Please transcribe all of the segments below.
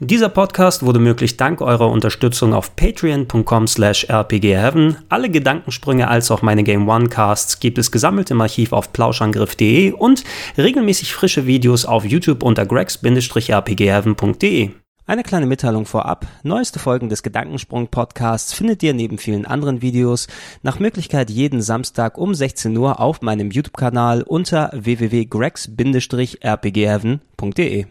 Dieser Podcast wurde möglich dank eurer Unterstützung auf patreon.com slash rpgheaven. Alle Gedankensprünge als auch meine Game One Casts gibt es gesammelt im Archiv auf plauschangriff.de und regelmäßig frische Videos auf YouTube unter gregs-rpgheaven.de. Eine kleine Mitteilung vorab. Neueste Folgen des Gedankensprung Podcasts findet ihr neben vielen anderen Videos nach Möglichkeit jeden Samstag um 16 Uhr auf meinem YouTube-Kanal unter www.gregs-rpgheaven.de.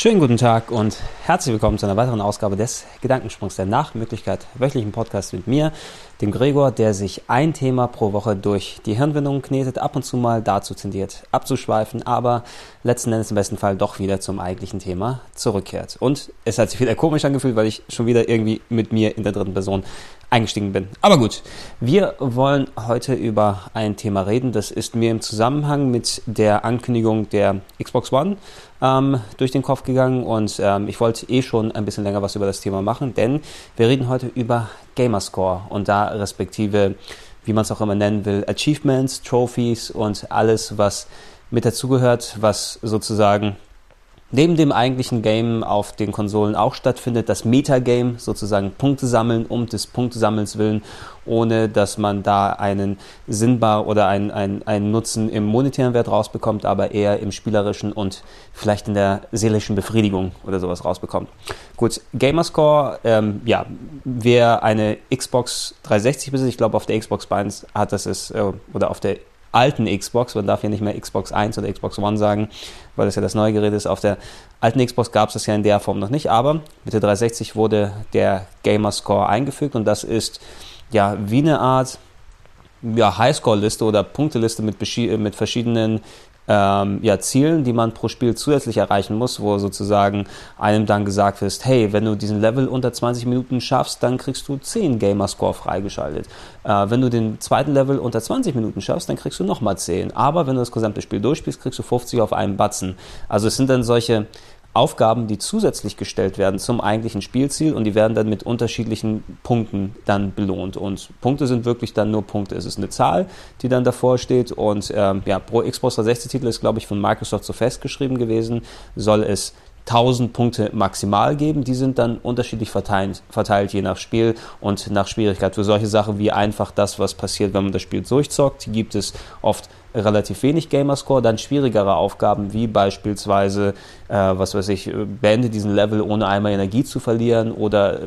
Schönen guten Tag und herzlich willkommen zu einer weiteren Ausgabe des Gedankensprungs der Nachmöglichkeit wöchentlichen Podcast mit mir, dem Gregor, der sich ein Thema pro Woche durch die Hirnwindung knetet, ab und zu mal dazu tendiert abzuschweifen, aber letzten Endes im besten Fall doch wieder zum eigentlichen Thema zurückkehrt. Und es hat sich wieder komisch angefühlt, weil ich schon wieder irgendwie mit mir in der dritten Person eingestiegen bin. Aber gut, wir wollen heute über ein Thema reden, das ist mir im Zusammenhang mit der Ankündigung der Xbox One ähm, durch den Kopf gegangen und ähm, ich wollte eh schon ein bisschen länger was über das Thema machen, denn wir reden heute über Gamerscore und da respektive, wie man es auch immer nennen will, Achievements, Trophies und alles, was mit dazugehört, was sozusagen neben dem eigentlichen Game auf den Konsolen auch stattfindet, das Metagame, sozusagen Punkte sammeln um des Punktesammelns willen, ohne dass man da einen sinnbar oder einen, einen, einen Nutzen im monetären Wert rausbekommt, aber eher im spielerischen und vielleicht in der seelischen Befriedigung oder sowas rausbekommt. Gut, Gamerscore, ähm, ja, wer eine Xbox 360 besitzt, ich glaube auf der Xbox 1 hat das ist, äh, oder auf der alten Xbox, man darf ja nicht mehr Xbox 1 oder Xbox One sagen, weil das ja das neue Gerät ist. Auf der alten Xbox gab es das ja in der Form noch nicht, aber mit der 360 wurde der Gamer Score eingefügt und das ist ja wie eine Art ja, Highscore-Liste oder Punkteliste mit, mit verschiedenen ähm, ja, Zielen, die man pro Spiel zusätzlich erreichen muss, wo sozusagen einem dann gesagt ist, hey, wenn du diesen Level unter 20 Minuten schaffst, dann kriegst du 10 Gamerscore freigeschaltet. Äh, wenn du den zweiten Level unter 20 Minuten schaffst, dann kriegst du nochmal 10. Aber wenn du das gesamte Spiel durchspielst, kriegst du 50 auf einen Batzen. Also es sind dann solche Aufgaben, die zusätzlich gestellt werden zum eigentlichen Spielziel und die werden dann mit unterschiedlichen Punkten dann belohnt. Und Punkte sind wirklich dann nur Punkte. Es ist eine Zahl, die dann davor steht und ähm, ja, pro Xbox 360 Titel ist, glaube ich, von Microsoft so festgeschrieben gewesen, soll es 1000 Punkte maximal geben. Die sind dann unterschiedlich verteilt, verteilt, je nach Spiel und nach Schwierigkeit. Für solche Sachen wie einfach das, was passiert, wenn man das Spiel durchzockt, gibt es oft relativ wenig Gamerscore, dann schwierigere Aufgaben wie beispielsweise, äh, was weiß ich, beende diesen Level ohne einmal Energie zu verlieren oder äh,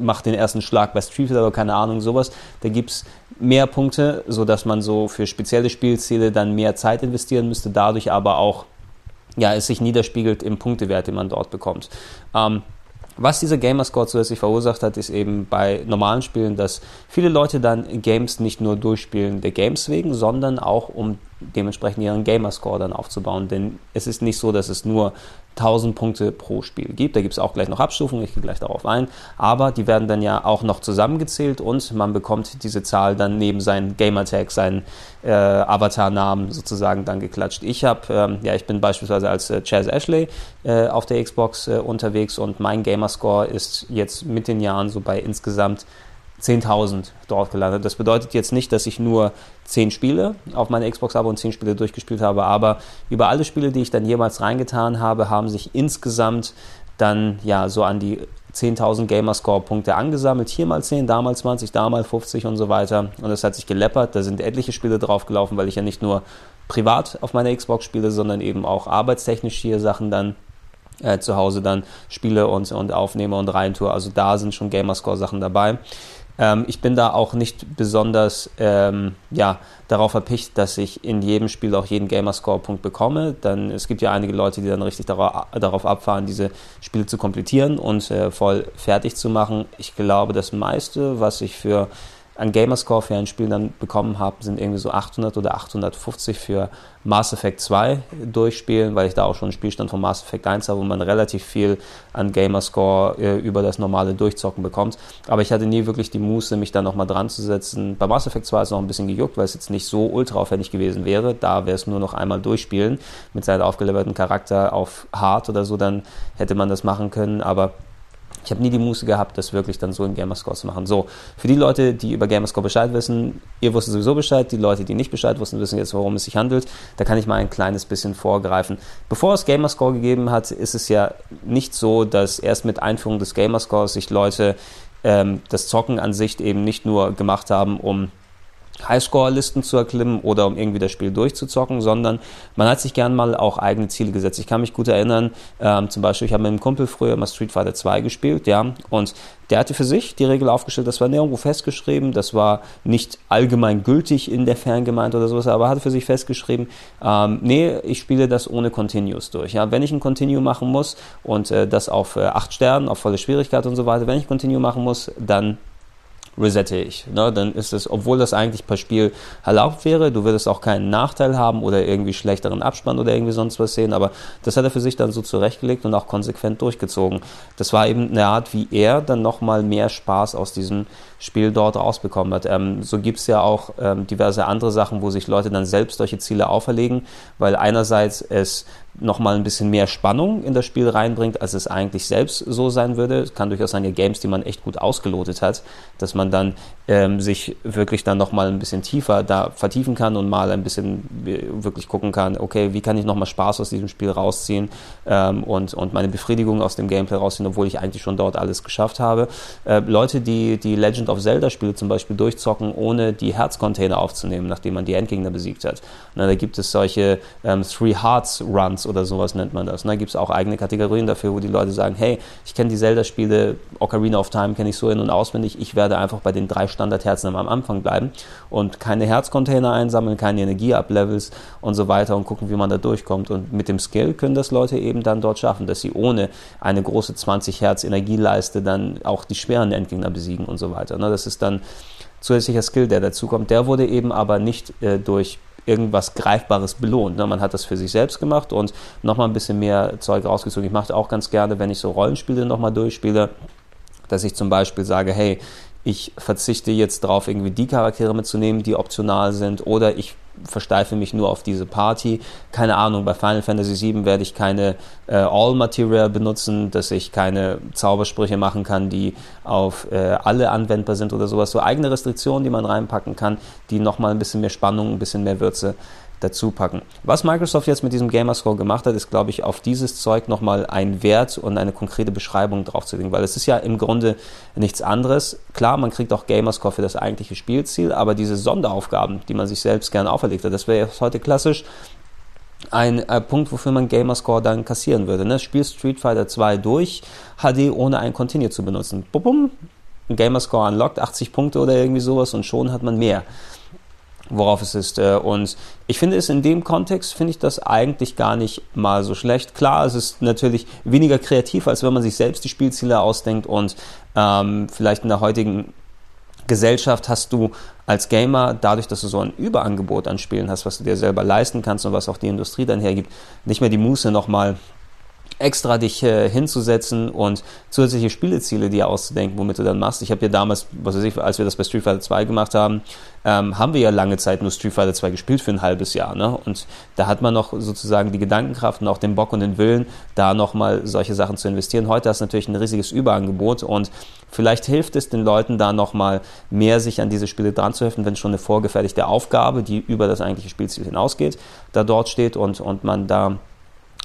mach den ersten Schlag bei Street oder keine Ahnung, sowas. Da gibt es mehr Punkte, sodass man so für spezielle Spielziele dann mehr Zeit investieren müsste, dadurch aber auch ja, es sich niederspiegelt im Punktewert, den man dort bekommt. Ähm, was dieser Gamerscore zusätzlich verursacht hat, ist eben bei normalen Spielen, dass viele Leute dann Games nicht nur durchspielen der Games wegen, sondern auch um dementsprechend ihren Gamerscore dann aufzubauen. Denn es ist nicht so, dass es nur 1000 Punkte pro Spiel gibt. Da gibt es auch gleich noch Abstufungen, ich gehe gleich darauf ein. Aber die werden dann ja auch noch zusammengezählt und man bekommt diese Zahl dann neben seinen Gamertag, seinen äh, Avatar-Namen sozusagen dann geklatscht. Ich habe, ähm, ja, ich bin beispielsweise als äh, Chaz Ashley äh, auf der Xbox äh, unterwegs und mein Gamerscore ist jetzt mit den Jahren so bei insgesamt 10.000 dort gelandet. Das bedeutet jetzt nicht, dass ich nur 10 Spiele auf meiner Xbox habe und 10 Spiele durchgespielt habe, aber über alle Spiele, die ich dann jemals reingetan habe, haben sich insgesamt dann ja so an die 10.000 Gamerscore-Punkte angesammelt. Hier mal 10, da mal 20, da mal 50 und so weiter. Und das hat sich geleppert. Da sind etliche Spiele draufgelaufen, weil ich ja nicht nur privat auf meiner Xbox spiele, sondern eben auch arbeitstechnisch hier Sachen dann äh, zu Hause dann spiele und, und aufnehme und reintue. Also da sind schon Gamerscore-Sachen dabei. Ähm, ich bin da auch nicht besonders ähm, ja, darauf verpicht, dass ich in jedem Spiel auch jeden Gamerscore-Punkt bekomme. Dann, es gibt ja einige Leute, die dann richtig darauf, darauf abfahren, diese Spiele zu komplettieren und äh, voll fertig zu machen. Ich glaube, das meiste, was ich für an Gamerscore für ein Spiel dann bekommen habe, sind irgendwie so 800 oder 850 für Mass Effect 2 durchspielen, weil ich da auch schon einen Spielstand von Mass Effect 1 habe, wo man relativ viel an Gamerscore äh, über das normale Durchzocken bekommt. Aber ich hatte nie wirklich die Muße, mich da nochmal dran zu setzen. Bei Mass Effect 2 ist es noch ein bisschen gejuckt, weil es jetzt nicht so ultra aufwendig gewesen wäre. Da wäre es nur noch einmal durchspielen mit seinem aufgelevelten Charakter auf Hard oder so, dann hätte man das machen können. Aber ich habe nie die Muße gehabt, das wirklich dann so in Gamerscore zu machen. So, für die Leute, die über Gamerscore Bescheid wissen, ihr wusstet sowieso Bescheid, die Leute, die nicht Bescheid wussten, wissen jetzt, worum es sich handelt. Da kann ich mal ein kleines bisschen vorgreifen. Bevor es Gamerscore gegeben hat, ist es ja nicht so, dass erst mit Einführung des Gamerscores sich Leute ähm, das Zocken an sich eben nicht nur gemacht haben, um Highscore-Listen zu erklimmen oder um irgendwie das Spiel durchzuzocken, sondern man hat sich gern mal auch eigene Ziele gesetzt. Ich kann mich gut erinnern, ähm, zum Beispiel, ich habe mit einem Kumpel früher mal Street Fighter 2 gespielt, ja, und der hatte für sich die Regel aufgestellt, das war nirgendwo festgeschrieben, das war nicht allgemein gültig in der Fangemeinde oder sowas, aber hatte für sich festgeschrieben, ähm, nee, ich spiele das ohne Continues durch. Ja, wenn ich ein Continue machen muss und äh, das auf äh, 8 Sternen, auf volle Schwierigkeit und so weiter, wenn ich Continue machen muss, dann resette ich. Ne? Dann ist es, obwohl das eigentlich per Spiel erlaubt wäre, du würdest auch keinen Nachteil haben oder irgendwie schlechteren Abspann oder irgendwie sonst was sehen, aber das hat er für sich dann so zurechtgelegt und auch konsequent durchgezogen. Das war eben eine Art, wie er dann nochmal mehr Spaß aus diesem Spiel dort rausbekommen hat. Ähm, so gibt es ja auch ähm, diverse andere Sachen, wo sich Leute dann selbst solche Ziele auferlegen, weil einerseits es nochmal ein bisschen mehr Spannung in das Spiel reinbringt, als es eigentlich selbst so sein würde. Es kann durchaus sein, ja, Games, die man echt gut ausgelotet hat, dass man dann ähm, sich wirklich dann nochmal ein bisschen tiefer da vertiefen kann und mal ein bisschen wirklich gucken kann, okay, wie kann ich nochmal Spaß aus diesem Spiel rausziehen ähm, und, und meine Befriedigung aus dem Gameplay rausziehen, obwohl ich eigentlich schon dort alles geschafft habe. Äh, Leute, die die Legend of Zelda Spiele zum Beispiel durchzocken, ohne die Herzcontainer aufzunehmen, nachdem man die Endgegner besiegt hat. Na, da gibt es solche ähm, Three Hearts Runs oder sowas nennt man das. Da gibt es auch eigene Kategorien dafür, wo die Leute sagen, hey, ich kenne die Zelda-Spiele, Ocarina of Time kenne ich so in- und auswendig, ich werde einfach bei den drei Standardherzen am Anfang bleiben und keine Herzcontainer einsammeln, keine Energie-Up-Levels und so weiter und gucken, wie man da durchkommt. Und mit dem Skill können das Leute eben dann dort schaffen, dass sie ohne eine große 20 Hertz Energieleiste dann auch die schweren Endgegner besiegen und so weiter. Ne, das ist dann zusätzlicher Skill, der dazukommt. Der wurde eben aber nicht äh, durch irgendwas Greifbares belohnt. Ne? Man hat das für sich selbst gemacht und nochmal ein bisschen mehr Zeug rausgezogen. Ich mache auch ganz gerne, wenn ich so Rollenspiele nochmal durchspiele, dass ich zum Beispiel sage, hey, ich verzichte jetzt darauf, irgendwie die Charaktere mitzunehmen, die optional sind, oder ich versteife mich nur auf diese Party. Keine Ahnung, bei Final Fantasy VII werde ich keine äh, All-Material benutzen, dass ich keine Zaubersprüche machen kann, die auf äh, alle anwendbar sind oder sowas. So eigene Restriktionen, die man reinpacken kann, die nochmal ein bisschen mehr Spannung, ein bisschen mehr Würze dazu packen. Was Microsoft jetzt mit diesem Gamerscore gemacht hat, ist, glaube ich, auf dieses Zeug nochmal einen Wert und eine konkrete Beschreibung draufzulegen, weil es ist ja im Grunde nichts anderes. Klar, man kriegt auch Gamerscore für das eigentliche Spielziel, aber diese Sonderaufgaben, die man sich selbst gerne auferlegt hat, das wäre jetzt heute klassisch ein äh, Punkt, wofür man Gamerscore dann kassieren würde. Ne? Spiel Street Fighter 2 durch, HD ohne ein Continue zu benutzen. Bum, bum, Gamerscore unlocked, 80 Punkte oder irgendwie sowas und schon hat man mehr worauf es ist. Äh, und ich finde es in dem Kontext, finde ich das eigentlich gar nicht mal so schlecht. Klar, es ist natürlich weniger kreativ, als wenn man sich selbst die Spielziele ausdenkt und ähm, vielleicht in der heutigen Gesellschaft hast du als Gamer, dadurch, dass du so ein Überangebot an Spielen hast, was du dir selber leisten kannst und was auch die Industrie dann hergibt, nicht mehr die Muße nochmal extra dich äh, hinzusetzen und zusätzliche Spieleziele dir auszudenken, womit du dann machst. Ich habe ja damals, was weiß ich, als wir das bei Street Fighter 2 gemacht haben, ähm, haben wir ja lange Zeit nur Street Fighter 2 gespielt für ein halbes Jahr. Ne? Und da hat man noch sozusagen die Gedankenkraft und auch den Bock und den Willen, da nochmal solche Sachen zu investieren. Heute hast du natürlich ein riesiges Überangebot und vielleicht hilft es den Leuten da nochmal mehr sich an diese Spiele dran zu helfen, wenn schon eine vorgefertigte Aufgabe, die über das eigentliche Spielziel hinausgeht, da dort steht und, und man da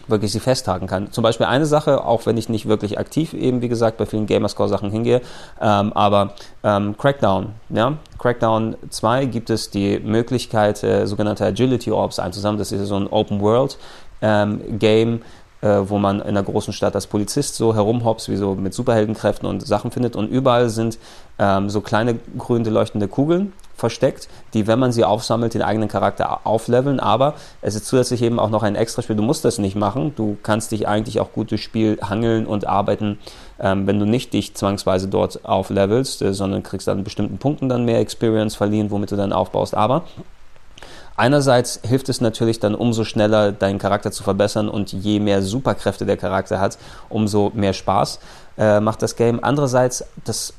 wirklich sie festhaken kann. Zum Beispiel eine Sache, auch wenn ich nicht wirklich aktiv eben, wie gesagt, bei vielen Gamerscore-Sachen hingehe, ähm, aber ähm, Crackdown, ja, Crackdown 2 gibt es die Möglichkeit, äh, sogenannte Agility Orbs einzusammeln. Das ist so ein Open-World-Game, ähm, äh, wo man in einer großen Stadt als Polizist so herumhops, wie so mit Superheldenkräften und Sachen findet. Und überall sind ähm, so kleine grüne leuchtende Kugeln versteckt, die, wenn man sie aufsammelt, den eigenen Charakter aufleveln. Aber es ist zusätzlich eben auch noch ein Extraspiel. Du musst das nicht machen. Du kannst dich eigentlich auch gut durchs Spiel hangeln und arbeiten, ähm, wenn du nicht dich zwangsweise dort auflevelst, äh, sondern kriegst dann bestimmten Punkten dann mehr Experience verliehen, womit du dann aufbaust. Aber Einerseits hilft es natürlich dann umso schneller, deinen Charakter zu verbessern und je mehr Superkräfte der Charakter hat, umso mehr Spaß äh, macht das Game. Andererseits, das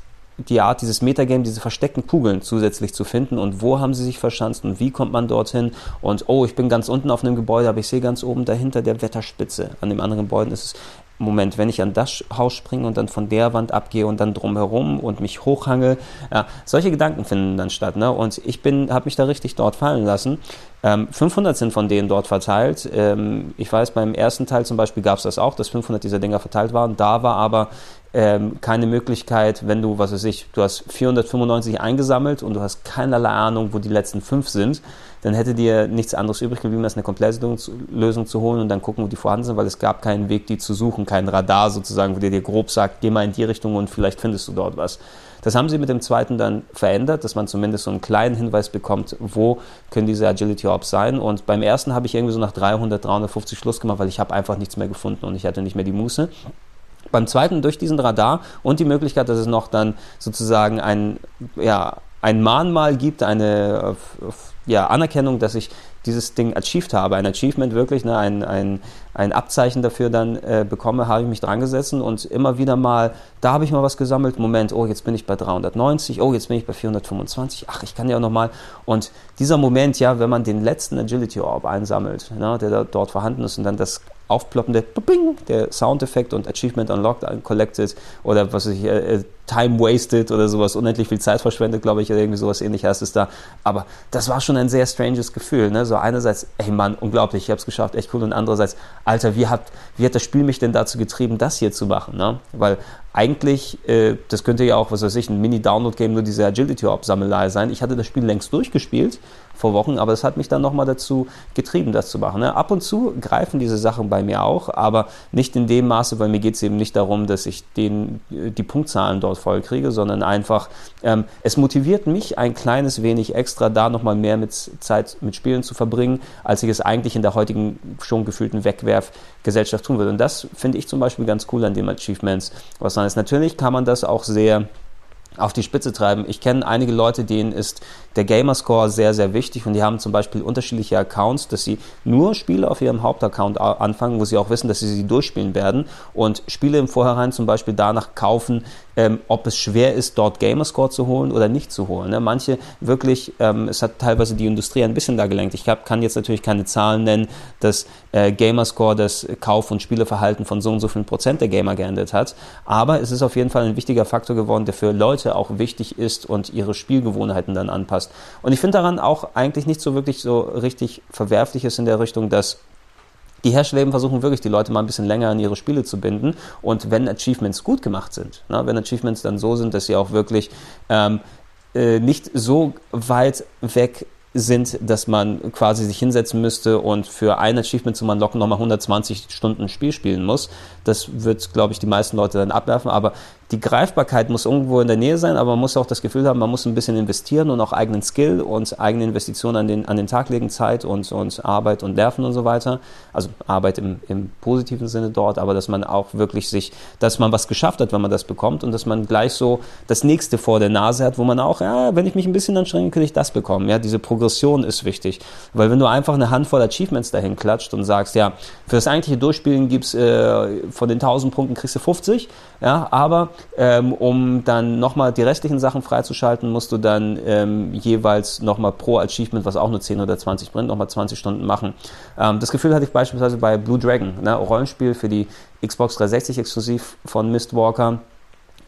die Art, dieses Metagame, diese versteckten Kugeln zusätzlich zu finden und wo haben sie sich verschanzt und wie kommt man dorthin und oh, ich bin ganz unten auf einem Gebäude, aber ich sehe ganz oben dahinter der Wetterspitze. An dem anderen Gebäude ist es Moment, wenn ich an das Haus springe und dann von der Wand abgehe und dann drumherum und mich hochhange, ja, solche Gedanken finden dann statt. Ne? Und ich habe mich da richtig dort fallen lassen. Ähm, 500 sind von denen dort verteilt. Ähm, ich weiß, beim ersten Teil zum Beispiel gab es das auch, dass 500 dieser Dinger verteilt waren. Da war aber ähm, keine Möglichkeit, wenn du, was weiß ich, du hast 495 eingesammelt und du hast keinerlei Ahnung, wo die letzten fünf sind, dann hätte dir nichts anderes übrig geblieben, als eine Komplettlösung zu holen und dann gucken, wo die vorhanden sind, weil es gab keinen Weg, die zu suchen, kein Radar sozusagen, wo der dir grob sagt, geh mal in die Richtung und vielleicht findest du dort was. Das haben sie mit dem zweiten dann verändert, dass man zumindest so einen kleinen Hinweis bekommt, wo können diese Agility Orbs sein. Und beim ersten habe ich irgendwie so nach 300, 350 Schluss gemacht, weil ich habe einfach nichts mehr gefunden und ich hatte nicht mehr die Muße. Beim zweiten durch diesen Radar und die Möglichkeit, dass es noch dann sozusagen ein, ja, ein Mahnmal gibt, eine ja, Anerkennung, dass ich dieses Ding achieved habe, ein Achievement wirklich, ne, ein, ein, ein Abzeichen dafür dann äh, bekomme, habe ich mich dran gesessen und immer wieder mal, da habe ich mal was gesammelt, Moment, oh, jetzt bin ich bei 390, oh, jetzt bin ich bei 425, ach, ich kann ja auch nochmal. Und dieser Moment, ja, wenn man den letzten Agility Orb einsammelt, ne, der da, dort vorhanden ist und dann das aufploppende Bing, der Soundeffekt und Achievement Unlocked, Collected oder was ich, äh, äh, Time Wasted oder sowas, unendlich viel Zeit verschwendet, glaube ich, oder irgendwie sowas ähnlich heißt es da. Aber das war schon ein sehr stranges Gefühl. Ne? So einerseits, ey Mann, unglaublich, ich habe es geschafft, echt cool. Und andererseits, Alter, wie hat, wie hat das Spiel mich denn dazu getrieben, das hier zu machen? Ne? Weil eigentlich, äh, das könnte ja auch, was weiß ich, ein Mini-Download-Game nur diese Agility-Orb-Sammelei sein. Ich hatte das Spiel längst durchgespielt vor Wochen, aber es hat mich dann nochmal dazu getrieben, das zu machen. Ne? Ab und zu greifen diese Sachen bei mir auch, aber nicht in dem Maße, weil mir geht es eben nicht darum, dass ich den, die Punktzahlen dort voll kriege, sondern einfach, ähm, es motiviert mich ein kleines wenig extra, da nochmal mehr mit Zeit mit Spielen zu verbringen, als ich es eigentlich in der heutigen schon gefühlten Wegwerfgesellschaft tun würde. Und das finde ich zum Beispiel ganz cool an den Achievements. Was dann ist, natürlich kann man das auch sehr auf die Spitze treiben. Ich kenne einige Leute, denen ist der Gamerscore sehr, sehr wichtig und die haben zum Beispiel unterschiedliche Accounts, dass sie nur Spiele auf ihrem Hauptaccount anfangen, wo sie auch wissen, dass sie sie durchspielen werden und Spiele im Vorhinein zum Beispiel danach kaufen, ähm, ob es schwer ist, dort Gamerscore zu holen oder nicht zu holen. Ne? Manche wirklich, ähm, es hat teilweise die Industrie ein bisschen da gelenkt. Ich hab, kann jetzt natürlich keine Zahlen nennen, dass äh, Gamerscore das Kauf- und Spieleverhalten von so und so vielen Prozent der Gamer geändert hat, aber es ist auf jeden Fall ein wichtiger Faktor geworden, der für Leute auch wichtig ist und ihre Spielgewohnheiten dann anpasst passt. Und ich finde daran auch eigentlich nicht so wirklich so richtig Verwerfliches in der Richtung, dass die Hersteller eben versuchen wirklich, die Leute mal ein bisschen länger an ihre Spiele zu binden. Und wenn Achievements gut gemacht sind, ne, wenn Achievements dann so sind, dass sie auch wirklich ähm, äh, nicht so weit weg sind, dass man quasi sich hinsetzen müsste und für ein Achievement zum Unlocken nochmal 120 Stunden Spiel spielen muss. Das wird, glaube ich, die meisten Leute dann abwerfen. Aber die Greifbarkeit muss irgendwo in der Nähe sein, aber man muss auch das Gefühl haben, man muss ein bisschen investieren und auch eigenen Skill und eigene Investitionen an den, an den Tag legen, Zeit und, und Arbeit und Nerven und so weiter. Also Arbeit im, im positiven Sinne dort, aber dass man auch wirklich sich, dass man was geschafft hat, wenn man das bekommt und dass man gleich so das nächste vor der Nase hat, wo man auch, ja, wenn ich mich ein bisschen anstrenge, könnte ich das bekommen. Ja, diese Progression ist wichtig. Weil wenn du einfach eine Handvoll Achievements dahin klatscht und sagst, ja, für das eigentliche Durchspielen gibt's äh, von den 1000 Punkten kriegst du 50, ja, aber ähm, um dann nochmal die restlichen Sachen freizuschalten, musst du dann ähm, jeweils nochmal pro Achievement, was auch nur 10 oder 20 bringt, nochmal 20 Stunden machen. Ähm, das Gefühl hatte ich beispielsweise bei Blue Dragon, ne, Rollenspiel für die Xbox 360 exklusiv von Mistwalker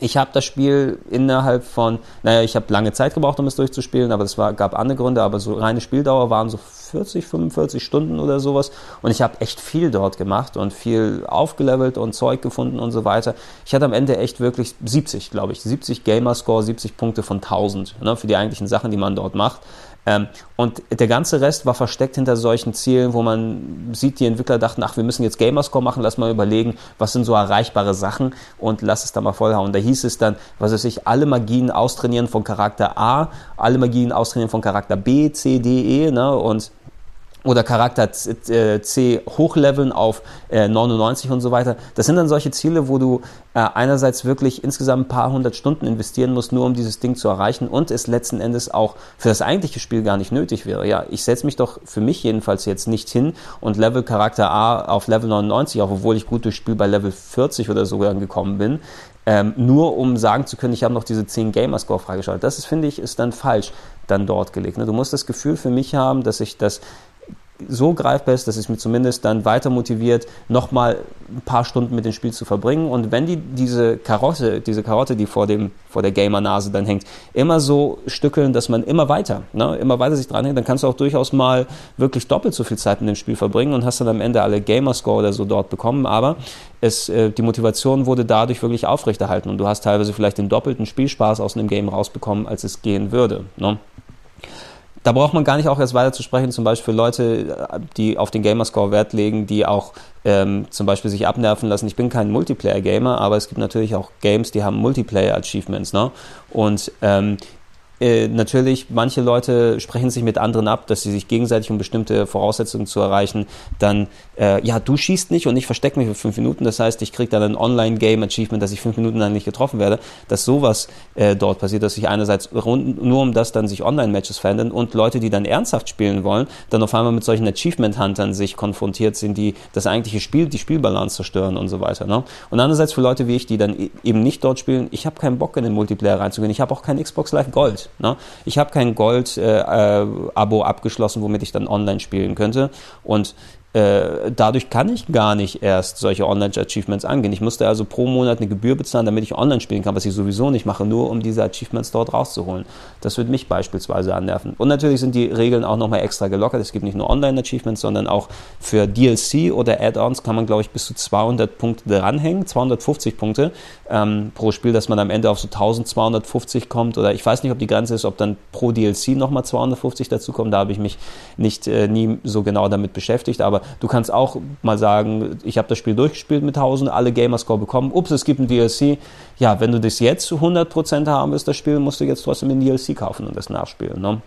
ich habe das Spiel innerhalb von, naja, ich habe lange Zeit gebraucht, um es durchzuspielen, aber es war, gab andere Gründe, aber so reine Spieldauer waren so 40, 45 Stunden oder sowas. Und ich habe echt viel dort gemacht und viel aufgelevelt und Zeug gefunden und so weiter. Ich hatte am Ende echt wirklich 70, glaube ich, 70 Gamerscore, 70 Punkte von 1000 ne, für die eigentlichen Sachen, die man dort macht. Ähm, und der ganze Rest war versteckt hinter solchen Zielen, wo man sieht, die Entwickler dachten, ach, wir müssen jetzt Gamerscore machen, lass mal überlegen, was sind so erreichbare Sachen und lass es da mal vollhauen. Da hieß es dann, was weiß ich, alle Magien austrainieren von Charakter A, alle Magien austrainieren von Charakter B, C, D, E, ne, und oder Charakter äh, C hochleveln auf 99 äh, und so weiter. Das sind dann solche Ziele, wo du äh, einerseits wirklich insgesamt ein paar hundert Stunden investieren musst, nur um dieses Ding zu erreichen und es letzten Endes auch für das eigentliche Spiel gar nicht nötig wäre. Ja, ich setze mich doch für mich jedenfalls jetzt nicht hin und level Charakter A auf Level 99, auch obwohl ich gut durchs Spiel bei Level 40 oder so gekommen bin. Ähm, nur um sagen zu können, ich habe noch diese 10 Gamerscore freigeschaltet. Das ist, finde ich, ist dann falsch dann dort gelegt. Ne? Du musst das Gefühl für mich haben, dass ich das so greifbar ist, dass es mich zumindest dann weiter motiviert, nochmal ein paar Stunden mit dem Spiel zu verbringen. Und wenn die diese Karotte, diese Karotte, die vor dem vor der Gamer-Nase dann hängt, immer so stückeln, dass man immer weiter, ne, immer weiter sich dranhängt, dann kannst du auch durchaus mal wirklich doppelt so viel Zeit mit dem Spiel verbringen und hast dann am Ende alle Gamerscore oder so dort bekommen. Aber es, äh, die Motivation wurde dadurch wirklich aufrechterhalten und du hast teilweise vielleicht den doppelten Spielspaß aus einem Game rausbekommen, als es gehen würde. Ne? Da braucht man gar nicht auch erst weiter zu sprechen, zum Beispiel Leute, die auf den Gamerscore Wert legen, die auch ähm, zum Beispiel sich abnerven lassen. Ich bin kein Multiplayer-Gamer, aber es gibt natürlich auch Games, die haben Multiplayer-Achievements. Ne? Und ähm, äh, natürlich, manche Leute sprechen sich mit anderen ab, dass sie sich gegenseitig, um bestimmte Voraussetzungen zu erreichen, dann, äh, ja, du schießt nicht und ich verstecke mich für fünf Minuten. Das heißt, ich kriege dann ein Online-Game-Achievement, dass ich fünf Minuten lang nicht getroffen werde. Dass sowas äh, dort passiert, dass sich einerseits rund, nur um das dann sich Online-Matches verändern und Leute, die dann ernsthaft spielen wollen, dann auf einmal mit solchen Achievement-Huntern sich konfrontiert sind, die das eigentliche Spiel, die Spielbalance zerstören und so weiter. Ne? Und andererseits für Leute wie ich, die dann e-, eben nicht dort spielen, ich habe keinen Bock in den Multiplayer reinzugehen. Ich habe auch kein Xbox Live Gold. Ne? Ich habe kein Gold-Abo äh, äh, abgeschlossen, womit ich dann online spielen könnte. Und dadurch kann ich gar nicht erst solche Online-Achievements angehen. Ich musste also pro Monat eine Gebühr bezahlen, damit ich online spielen kann, was ich sowieso nicht mache, nur um diese Achievements dort rauszuholen. Das wird mich beispielsweise annerven. Und natürlich sind die Regeln auch nochmal extra gelockert. Es gibt nicht nur Online-Achievements, sondern auch für DLC oder Add-ons kann man, glaube ich, bis zu 200 Punkte dranhängen, 250 Punkte ähm, pro Spiel, dass man am Ende auf so 1250 kommt. Oder ich weiß nicht, ob die Grenze ist, ob dann pro DLC nochmal 250 dazu kommen. Da habe ich mich nicht äh, nie so genau damit beschäftigt. Aber du kannst auch mal sagen, ich habe das Spiel durchgespielt mit 1000, alle Gamerscore bekommen. Ups, es gibt ein DLC. Ja, wenn du das jetzt zu 100% haben willst, das Spiel, musst du jetzt trotzdem ein DLC kaufen und das nachspielen. Ne?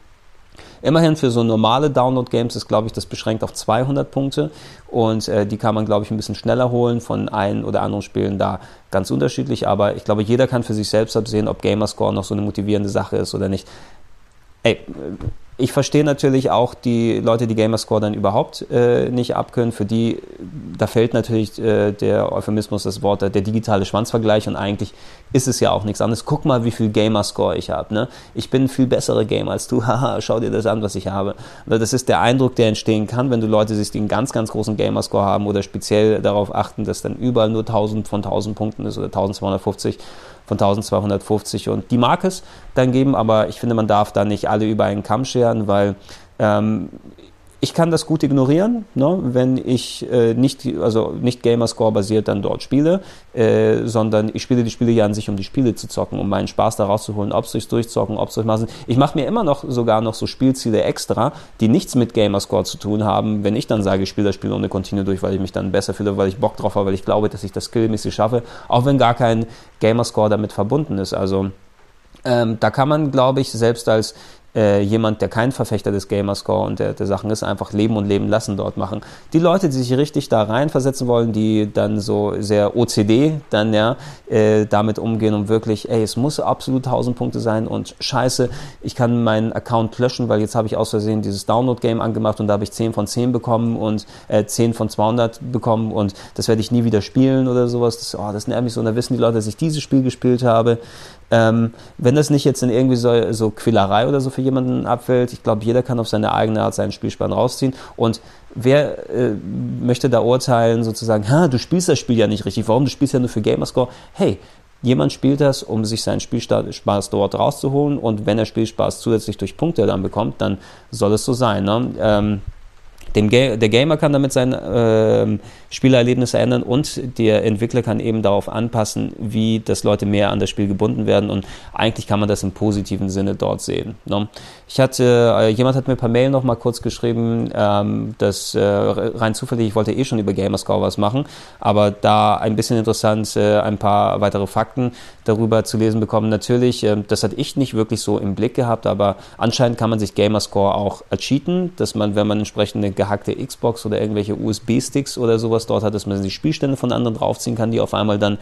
Immerhin für so normale Download-Games ist, glaube ich, das beschränkt auf 200 Punkte und äh, die kann man, glaube ich, ein bisschen schneller holen von ein oder anderen Spielen da ganz unterschiedlich, aber ich glaube, jeder kann für sich selbst absehen, ob Gamerscore noch so eine motivierende Sache ist oder nicht. Ey, ich verstehe natürlich auch die Leute, die Gamerscore dann überhaupt äh, nicht abkönnen. Für die, da fällt natürlich äh, der Euphemismus, das Wort, der digitale Schwanzvergleich und eigentlich ist es ja auch nichts anderes. Guck mal, wie viel Gamerscore ich habe. Ne? Ich bin viel besserer Gamer als du. Haha, schau dir das an, was ich habe. Das ist der Eindruck, der entstehen kann, wenn du Leute siehst, die einen ganz, ganz großen Gamerscore haben oder speziell darauf achten, dass dann überall nur 1000 von 1000 Punkten ist oder 1250 von 1250 und die mag es dann geben, aber ich finde, man darf da nicht alle über einen Kamm scheren, weil ähm, ich kann das gut ignorieren, ne, wenn ich äh, nicht, also nicht Gamerscore basiert dann dort spiele, äh, sondern ich spiele die Spiele ja an sich, um die Spiele zu zocken, um meinen Spaß da rauszuholen, ob es durchs Durchzocken, ob es durch Massen. Ich mache mir immer noch sogar noch so Spielziele extra, die nichts mit Gamerscore zu tun haben, wenn ich dann sage, ich spiele das Spiel ohne Continue durch, weil ich mich dann besser fühle, weil ich Bock drauf habe, weil ich glaube, dass ich das skillmäßig schaffe, auch wenn gar kein Gamerscore damit verbunden ist. Also ähm, da kann man, glaube ich, selbst als äh, jemand, der kein Verfechter des Gamerscore und der, der Sachen ist, einfach leben und leben lassen dort machen. Die Leute, die sich richtig da reinversetzen wollen, die dann so sehr OCD dann ja äh, damit umgehen und wirklich, ey, es muss absolut 1000 Punkte sein und scheiße, ich kann meinen Account löschen, weil jetzt habe ich aus Versehen dieses Download-Game angemacht und da habe ich 10 von 10 bekommen und äh, 10 von 200 bekommen und das werde ich nie wieder spielen oder sowas. Das, oh, das nervt mich so. Und da wissen die Leute, dass ich dieses Spiel gespielt habe. Ähm, wenn das nicht jetzt in irgendwie so, so Quälerei oder so für jemanden abfällt, ich glaube, jeder kann auf seine eigene Art seinen Spielspann rausziehen. Und wer äh, möchte da urteilen, sozusagen, ha, du spielst das Spiel ja nicht richtig, warum? Du spielst ja nur für Gamerscore. Hey, jemand spielt das, um sich seinen Spielspaß dort rauszuholen und wenn er Spielspaß zusätzlich durch Punkte dann bekommt, dann soll es so sein. Ne? Ähm, dem Ga der Gamer kann damit sein äh, Spielerlebnisse ändern und der Entwickler kann eben darauf anpassen, wie das Leute mehr an das Spiel gebunden werden und eigentlich kann man das im positiven Sinne dort sehen. Ne? Ich hatte, äh, jemand hat mir per Mail noch mal kurz geschrieben, ähm, dass äh, rein zufällig, ich wollte eh schon über Gamerscore was machen, aber da ein bisschen interessant, äh, ein paar weitere Fakten darüber zu lesen bekommen. Natürlich, äh, das hatte ich nicht wirklich so im Blick gehabt, aber anscheinend kann man sich Gamerscore auch cheaten, dass man, wenn man entsprechende gehackte Xbox oder irgendwelche USB-Sticks oder sowas dort hat, dass man die Spielstände von anderen draufziehen kann, die auf einmal dann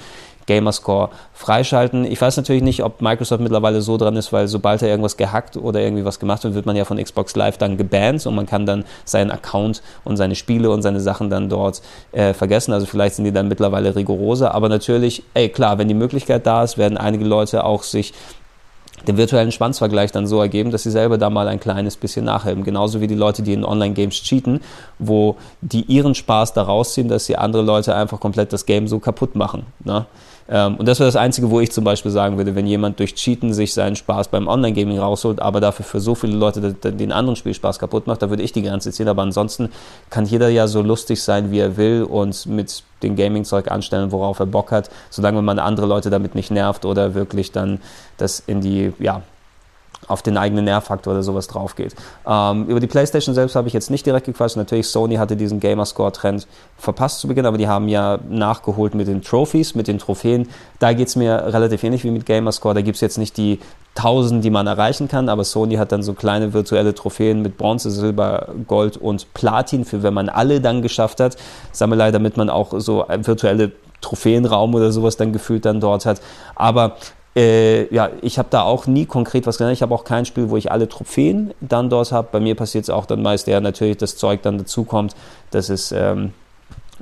Gamerscore freischalten. Ich weiß natürlich nicht, ob Microsoft mittlerweile so dran ist, weil sobald er irgendwas gehackt oder irgendwie was gemacht wird, wird man ja von Xbox Live dann gebannt und man kann dann seinen Account und seine Spiele und seine Sachen dann dort äh, vergessen. Also vielleicht sind die dann mittlerweile rigoroser, aber natürlich, ey klar, wenn die Möglichkeit da ist, werden einige Leute auch sich den virtuellen Schwanzvergleich dann so ergeben, dass sie selber da mal ein kleines bisschen nachhelfen. Genauso wie die Leute, die in Online-Games cheaten, wo die ihren Spaß daraus ziehen, dass sie andere Leute einfach komplett das Game so kaputt machen. Ne? Ähm, und das wäre das Einzige, wo ich zum Beispiel sagen würde, wenn jemand durch Cheaten sich seinen Spaß beim Online-Gaming rausholt, aber dafür für so viele Leute den anderen Spielspaß kaputt macht, da würde ich die Grenze ziehen. Aber ansonsten kann jeder ja so lustig sein, wie er will und mit dem Gaming-Zeug anstellen, worauf er Bock hat, solange man andere Leute damit nicht nervt oder wirklich dann das in die, ja, auf den eigenen Nervfaktor oder sowas drauf geht. Ähm, über die PlayStation selbst habe ich jetzt nicht direkt gequatscht. Natürlich, Sony hatte diesen Gamerscore-Trend verpasst zu Beginn, aber die haben ja nachgeholt mit den Trophies, mit den Trophäen. Da geht es mir relativ ähnlich wie mit Gamerscore. Da gibt es jetzt nicht die 1000, die man erreichen kann, aber Sony hat dann so kleine virtuelle Trophäen mit Bronze, Silber, Gold und Platin, für wenn man alle dann geschafft hat. Sammelei, damit man auch so virtuelle Trophäenraum oder sowas dann gefühlt dann dort hat. Aber äh, ja, ich habe da auch nie konkret was gelernt. Ich habe auch kein Spiel, wo ich alle Trophäen dann dort habe. Bei mir passiert es auch dann meist eher natürlich, das Zeug dann dazukommt, dass es ähm,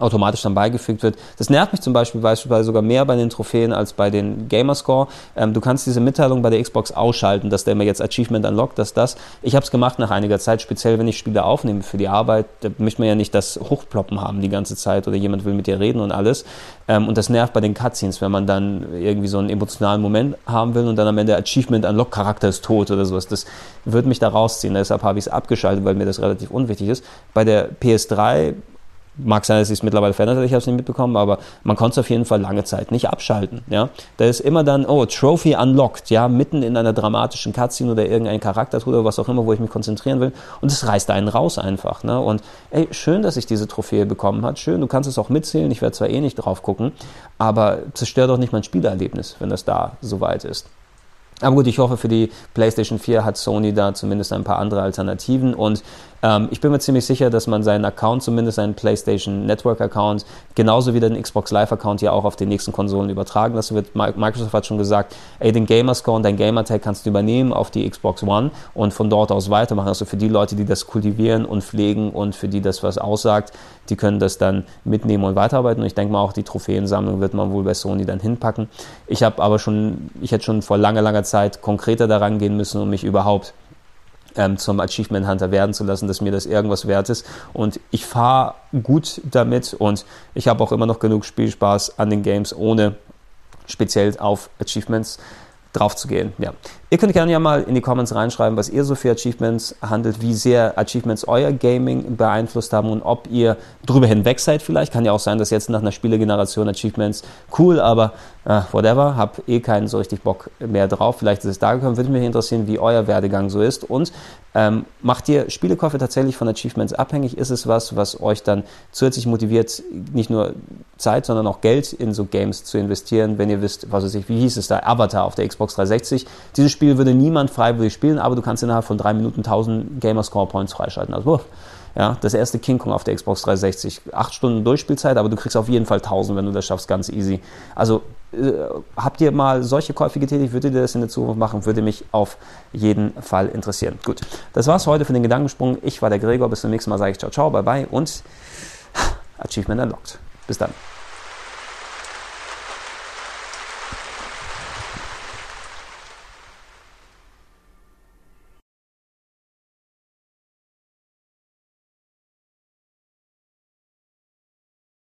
automatisch dann beigefügt wird. Das nervt mich zum Beispiel beispielsweise sogar mehr bei den Trophäen als bei den Gamerscore. Ähm, du kannst diese Mitteilung bei der Xbox ausschalten, dass der mir jetzt Achievement unlockt, dass das. Ich habe es gemacht nach einiger Zeit, speziell wenn ich Spiele aufnehme für die Arbeit. Da möchte man ja nicht das Hochploppen haben die ganze Zeit oder jemand will mit dir reden und alles. Ähm, und das nervt bei den Cutscenes, wenn man dann irgendwie so einen emotionalen Moment haben will und dann am Ende Achievement unlock Charakter ist tot oder sowas. Das würde mich da rausziehen. Deshalb habe ich es abgeschaltet, weil mir das relativ unwichtig ist. Bei der PS3 Mag sein, dass sich es mittlerweile verändert hat, ich habe es nicht mitbekommen, aber man konnte es auf jeden Fall lange Zeit nicht abschalten. Ja? Da ist immer dann, oh, Trophy unlocked, ja, mitten in einer dramatischen Cutscene oder irgendein Charakter oder was auch immer, wo ich mich konzentrieren will. Und es reißt einen raus einfach. Ne? Und ey, schön, dass ich diese Trophäe bekommen hat. Schön, du kannst es auch mitzählen, ich werde zwar eh nicht drauf gucken, aber zerstört doch nicht mein Spielerlebnis, wenn das da soweit ist. Aber gut, ich hoffe, für die PlayStation 4 hat Sony da zumindest ein paar andere Alternativen und ähm, ich bin mir ziemlich sicher, dass man seinen Account, zumindest seinen PlayStation Network Account, genauso wie den Xbox Live Account ja auch auf den nächsten Konsolen übertragen lassen wird. Microsoft hat schon gesagt, ey, den Gamerscore und dein Gamertag kannst du übernehmen auf die Xbox One und von dort aus weitermachen. Also für die Leute, die das kultivieren und pflegen und für die das was aussagt, die können das dann mitnehmen und weiterarbeiten. Und ich denke mal auch die Trophäensammlung wird man wohl bei Sony dann hinpacken. Ich habe aber schon, ich hätte schon vor langer, langer Zeit konkreter daran gehen müssen, um mich überhaupt ähm, zum Achievement Hunter werden zu lassen, dass mir das irgendwas wert ist. Und ich fahre gut damit und ich habe auch immer noch genug Spielspaß an den Games, ohne speziell auf Achievements drauf zu gehen. Ja. Ihr könnt gerne ja mal in die Comments reinschreiben, was ihr so für Achievements handelt, wie sehr Achievements euer Gaming beeinflusst haben und ob ihr drüber hinweg seid vielleicht. Kann ja auch sein, dass jetzt nach einer Spielegeneration Achievements cool, aber äh, whatever, hab eh keinen so richtig Bock mehr drauf. Vielleicht ist es da gekommen. Würde mich interessieren, wie euer Werdegang so ist. Und ähm, macht ihr Spielekäufe tatsächlich von Achievements abhängig? Ist es was, was euch dann zusätzlich motiviert, nicht nur Zeit, sondern auch Geld in so Games zu investieren, wenn ihr wisst, was weiß ich, wie hieß es da, Avatar auf der Xbox 360. Dieses Spiel würde niemand freiwillig spielen, aber du kannst innerhalb von drei Minuten 1000 Gamer Score Points freischalten. Also, wuff. Ja, das erste King Kong auf der Xbox 360. Acht Stunden Durchspielzeit, aber du kriegst auf jeden Fall 1000, wenn du das schaffst, ganz easy. Also habt ihr mal solche Käufe getätigt? Würdet ihr das in der Zukunft machen? Würde mich auf jeden Fall interessieren. Gut, das war's heute für den Gedankensprung. Ich war der Gregor. Bis zum nächsten Mal sage ich ciao, ciao, bye bye und Achievement unlocked. Bis dann.